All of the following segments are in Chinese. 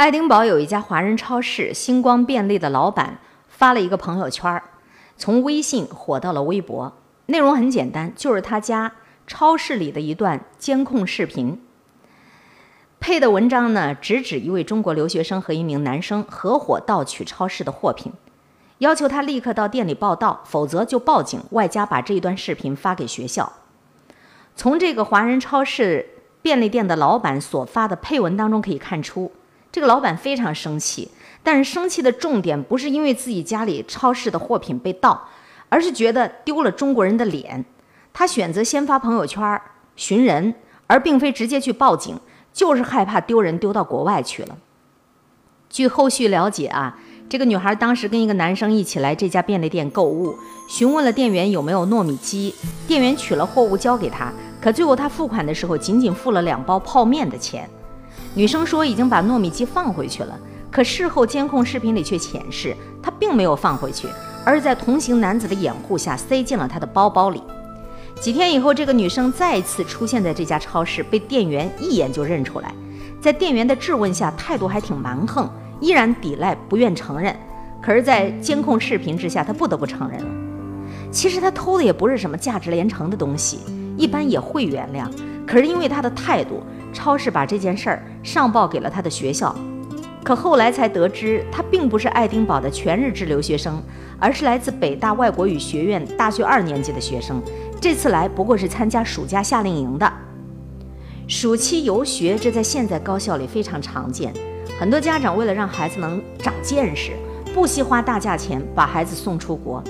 爱丁堡有一家华人超市星光便利的老板发了一个朋友圈儿，从微信火到了微博。内容很简单，就是他家超市里的一段监控视频。配的文章呢，直指一位中国留学生和一名男生合伙盗取超市的货品，要求他立刻到店里报到，否则就报警，外加把这一段视频发给学校。从这个华人超市便利店的老板所发的配文当中可以看出。这个老板非常生气，但是生气的重点不是因为自己家里超市的货品被盗，而是觉得丢了中国人的脸。他选择先发朋友圈寻人，而并非直接去报警，就是害怕丢人丢到国外去了。据后续了解啊，这个女孩当时跟一个男生一起来这家便利店购物，询问了店员有没有糯米鸡，店员取了货物交给他，可最后他付款的时候仅仅付了两包泡面的钱。女生说已经把糯米鸡放回去了，可事后监控视频里却显示她并没有放回去，而在同行男子的掩护下塞进了她的包包里。几天以后，这个女生再次出现在这家超市，被店员一眼就认出来。在店员的质问下，态度还挺蛮横，依然抵赖，不愿承认。可是，在监控视频之下，她不得不承认了。其实她偷的也不是什么价值连城的东西，一般也会原谅。可是因为他的态度。超市把这件事儿上报给了他的学校，可后来才得知，他并不是爱丁堡的全日制留学生，而是来自北大外国语学院大学二年级的学生。这次来不过是参加暑假夏令营的。暑期游学，这在现在高校里非常常见。很多家长为了让孩子能长见识，不惜花大价钱把孩子送出国。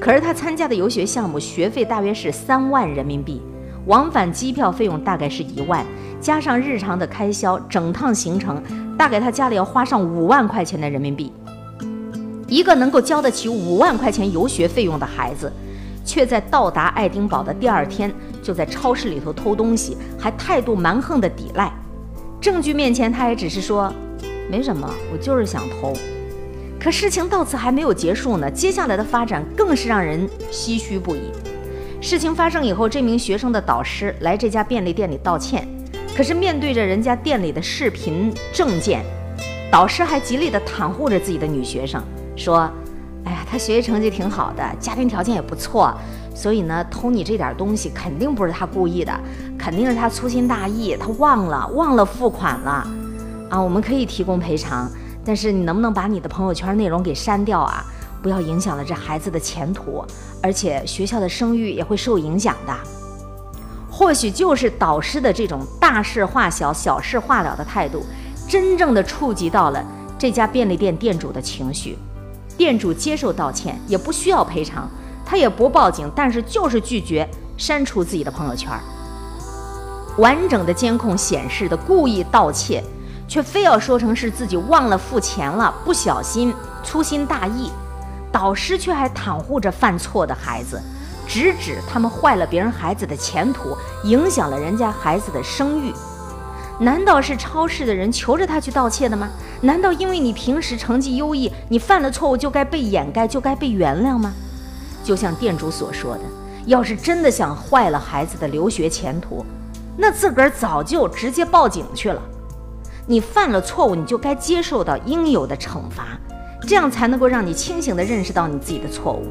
可是他参加的游学项目学费大约是三万人民币，往返机票费用大概是一万。加上日常的开销，整趟行程大概他家里要花上五万块钱的人民币。一个能够交得起五万块钱游学费用的孩子，却在到达爱丁堡的第二天就在超市里头偷东西，还态度蛮横的抵赖。证据面前，他也只是说没什么，我就是想偷。可事情到此还没有结束呢，接下来的发展更是让人唏嘘不已。事情发生以后，这名学生的导师来这家便利店里道歉。可是面对着人家店里的视频证件，导师还极力地袒护着自己的女学生，说：“哎呀，她学习成绩挺好的，家庭条件也不错，所以呢，偷你这点东西肯定不是她故意的，肯定是她粗心大意，她忘了忘了付款了。啊，我们可以提供赔偿，但是你能不能把你的朋友圈内容给删掉啊？不要影响了这孩子的前途，而且学校的声誉也会受影响的。”或许就是导师的这种大事化小、小事化了的态度，真正的触及到了这家便利店店主的情绪。店主接受道歉，也不需要赔偿，他也不报警，但是就是拒绝删除自己的朋友圈。完整的监控显示的故意盗窃，却非要说成是自己忘了付钱了，不小心、粗心大意。导师却还袒护着犯错的孩子。直指他们坏了别人孩子的前途，影响了人家孩子的声誉。难道是超市的人求着他去盗窃的吗？难道因为你平时成绩优异，你犯了错误就该被掩盖，就该被原谅吗？就像店主所说的，要是真的想坏了孩子的留学前途，那自个儿早就直接报警去了。你犯了错误，你就该接受到应有的惩罚，这样才能够让你清醒地认识到你自己的错误。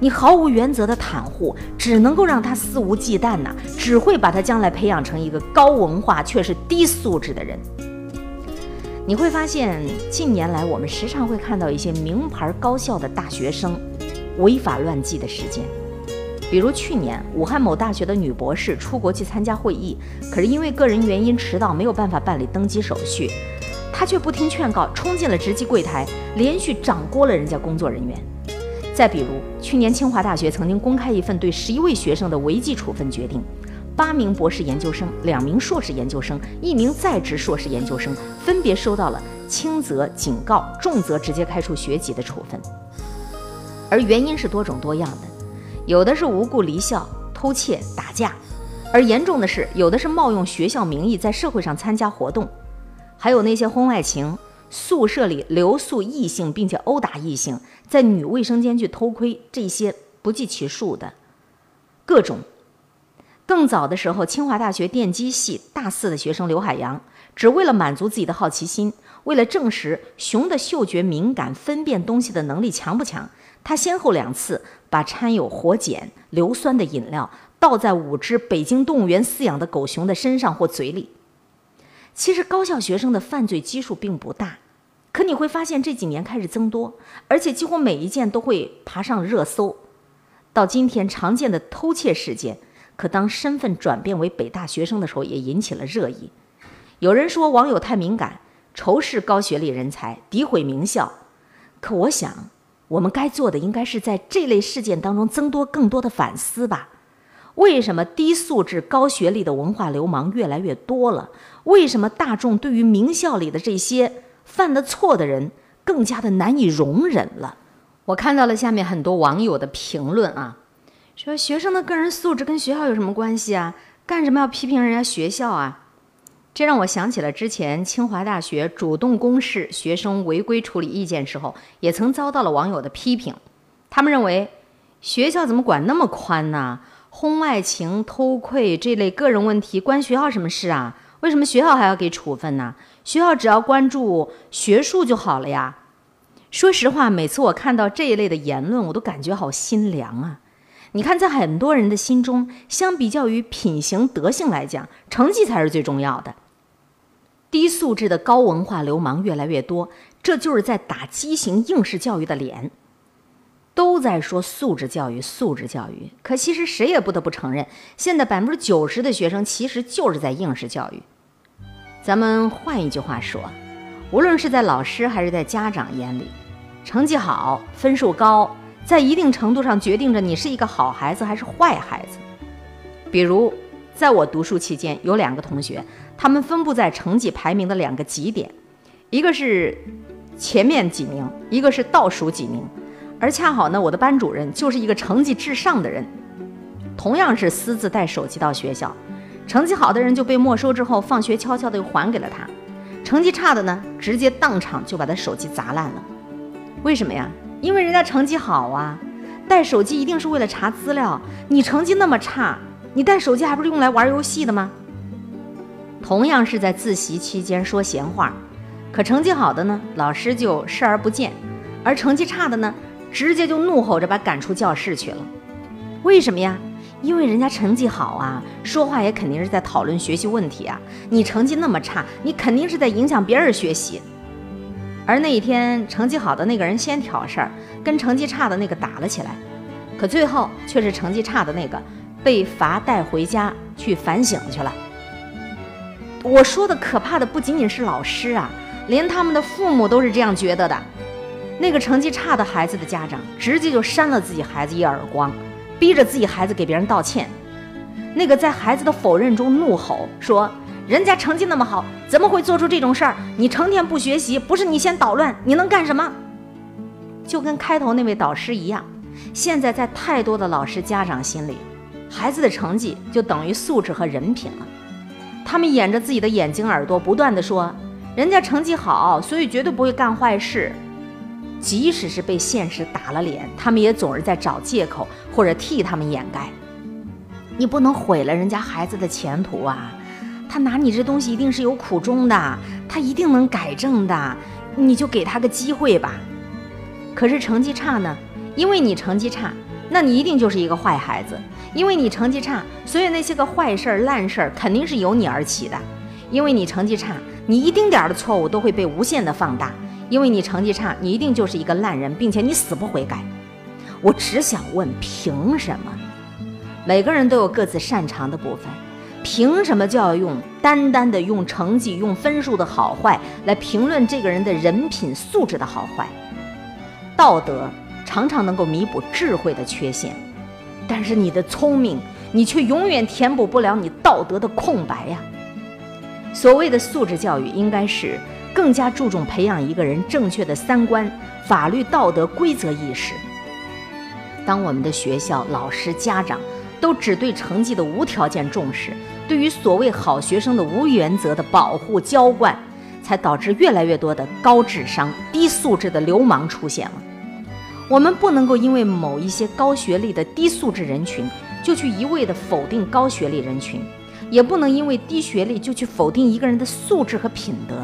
你毫无原则的袒护，只能够让他肆无忌惮呐，只会把他将来培养成一个高文化却是低素质的人。你会发现，近年来我们时常会看到一些名牌高校的大学生违法乱纪的事件，比如去年武汉某大学的女博士出国去参加会议，可是因为个人原因迟到，没有办法办理登机手续，他却不听劝告，冲进了值机柜台，连续掌掴了人家工作人员。再比如，去年清华大学曾经公开一份对十一位学生的违纪处分决定，八名博士研究生、两名硕士研究生、一名在职硕士研究生分别收到了轻则警告、重则直接开除学籍的处分，而原因是多种多样的，有的是无故离校、偷窃、打架，而严重的是，有的是冒用学校名义在社会上参加活动，还有那些婚外情。宿舍里留宿异性，并且殴打异性，在女卫生间去偷窥，这些不计其数的各种。更早的时候，清华大学电机系大四的学生刘海洋只为了满足自己的好奇心，为了证实熊的嗅觉敏感、分辨东西的能力强不强，他先后两次把掺有活碱、硫酸的饮料倒在五只北京动物园饲养的狗熊的身上或嘴里。其实高校学生的犯罪基数并不大，可你会发现这几年开始增多，而且几乎每一件都会爬上热搜。到今天，常见的偷窃事件，可当身份转变为北大学生的时候，也引起了热议。有人说网友太敏感，仇视高学历人才，诋毁名校。可我想，我们该做的应该是在这类事件当中增多更多的反思吧。为什么低素质、高学历的文化流氓越来越多了？为什么大众对于名校里的这些犯了错的人更加的难以容忍了？我看到了下面很多网友的评论啊，说学生的个人素质跟学校有什么关系啊？干什么要批评人家学校啊？这让我想起了之前清华大学主动公示学生违规处理意见时候，也曾遭到了网友的批评。他们认为，学校怎么管那么宽呢？婚外情、偷窥这类个人问题关学校什么事啊？为什么学校还要给处分呢？学校只要关注学术就好了呀。说实话，每次我看到这一类的言论，我都感觉好心凉啊。你看，在很多人的心中，相比较于品行德性来讲，成绩才是最重要的。低素质的高文化流氓越来越多，这就是在打畸形应试教育的脸。都在说素质教育，素质教育，可其实谁也不得不承认，现在百分之九十的学生其实就是在应试教育。咱们换一句话说，无论是在老师还是在家长眼里，成绩好、分数高，在一定程度上决定着你是一个好孩子还是坏孩子。比如，在我读书期间，有两个同学。他们分布在成绩排名的两个极点，一个是前面几名，一个是倒数几名。而恰好呢，我的班主任就是一个成绩至上的人，同样是私自带手机到学校。成绩好的人就被没收之后，放学悄悄地又还给了他；成绩差的呢，直接当场就把他手机砸烂了。为什么呀？因为人家成绩好啊，带手机一定是为了查资料。你成绩那么差，你带手机还不是用来玩游戏的吗？同样是在自习期间说闲话，可成绩好的呢，老师就视而不见；而成绩差的呢，直接就怒吼着把赶出教室去了。为什么呀？因为人家成绩好啊，说话也肯定是在讨论学习问题啊。你成绩那么差，你肯定是在影响别人学习。而那一天，成绩好的那个人先挑事儿，跟成绩差的那个打了起来，可最后却是成绩差的那个被罚带回家去反省去了。我说的可怕的不仅仅是老师啊，连他们的父母都是这样觉得的。那个成绩差的孩子的家长直接就扇了自己孩子一耳光，逼着自己孩子给别人道歉。那个在孩子的否认中怒吼说：“人家成绩那么好，怎么会做出这种事儿？你成天不学习，不是你先捣乱，你能干什么？”就跟开头那位导师一样，现在在太多的老师家长心里，孩子的成绩就等于素质和人品了。他们掩着自己的眼睛耳朵，不断的说：“人家成绩好，所以绝对不会干坏事。”即使是被现实打了脸，他们也总是在找借口或者替他们掩盖。你不能毁了人家孩子的前途啊！他拿你这东西一定是有苦衷的，他一定能改正的，你就给他个机会吧。可是成绩差呢？因为你成绩差，那你一定就是一个坏孩子。因为你成绩差，所以那些个坏事儿、烂事儿肯定是由你而起的。因为你成绩差，你一丁点儿的错误都会被无限的放大。因为你成绩差，你一定就是一个烂人，并且你死不悔改。我只想问，凭什么？每个人都有各自擅长的部分，凭什么就要用单单的用成绩、用分数的好坏来评论这个人的人品素质的好坏？道德常常能够弥补智慧的缺陷。但是你的聪明，你却永远填补不了你道德的空白呀。所谓的素质教育，应该是更加注重培养一个人正确的三观、法律道德规则意识。当我们的学校、老师、家长都只对成绩的无条件重视，对于所谓好学生的无原则的保护浇灌，才导致越来越多的高智商、低素质的流氓出现了。我们不能够因为某一些高学历的低素质人群，就去一味的否定高学历人群，也不能因为低学历就去否定一个人的素质和品德。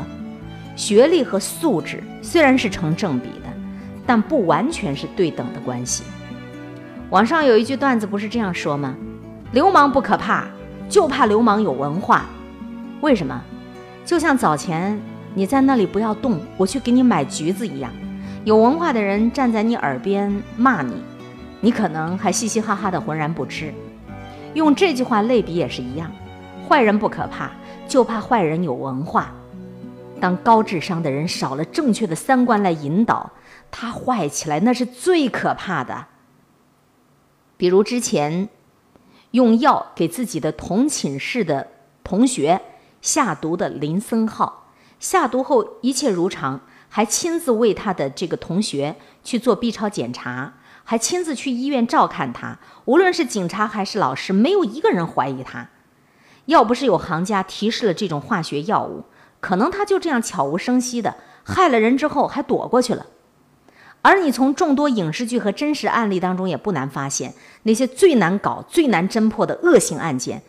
学历和素质虽然是成正比的，但不完全是对等的关系。网上有一句段子不是这样说吗？流氓不可怕，就怕流氓有文化。为什么？就像早前你在那里不要动，我去给你买橘子一样，有文化的人站在你耳边骂你，你可能还嘻嘻哈哈的浑然不知。用这句话类比也是一样。坏人不可怕，就怕坏人有文化。当高智商的人少了正确的三观来引导，他坏起来那是最可怕的。比如之前用药给自己的同寝室的同学下毒的林森浩，下毒后一切如常，还亲自为他的这个同学去做 B 超检查，还亲自去医院照看他。无论是警察还是老师，没有一个人怀疑他。要不是有行家提示了这种化学药物，可能他就这样悄无声息的害了人之后还躲过去了。而你从众多影视剧和真实案例当中也不难发现，那些最难搞、最难侦破的恶性案件，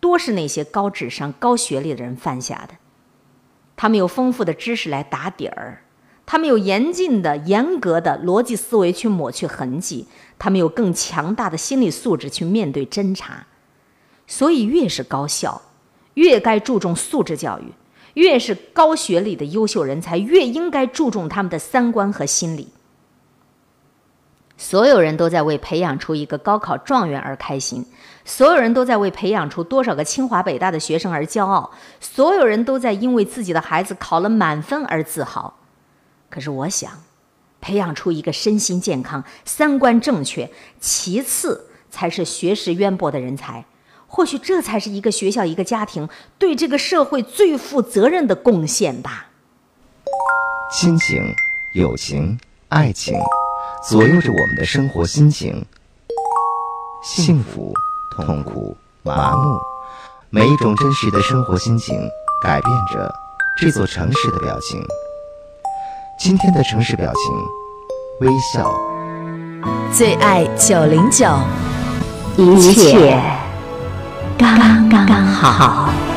多是那些高智商、高学历的人犯下的。他们有丰富的知识来打底儿，他们有严谨的、严格的逻辑思维去抹去痕迹，他们有更强大的心理素质去面对侦查。所以，越是高校，越该注重素质教育；越是高学历的优秀人才，越应该注重他们的三观和心理。所有人都在为培养出一个高考状元而开心，所有人都在为培养出多少个清华北大的学生而骄傲，所有人都在因为自己的孩子考了满分而自豪。可是，我想，培养出一个身心健康、三观正确，其次才是学识渊博的人才。或许这才是一个学校、一个家庭对这个社会最负责任的贡献吧。亲情、友情、爱情，左右着我们的生活心情。幸福、痛苦、麻木，每一种真实的生活心情，改变着这座城市的表情。今天的城市表情，微笑。最爱九零九，一切。刚刚好。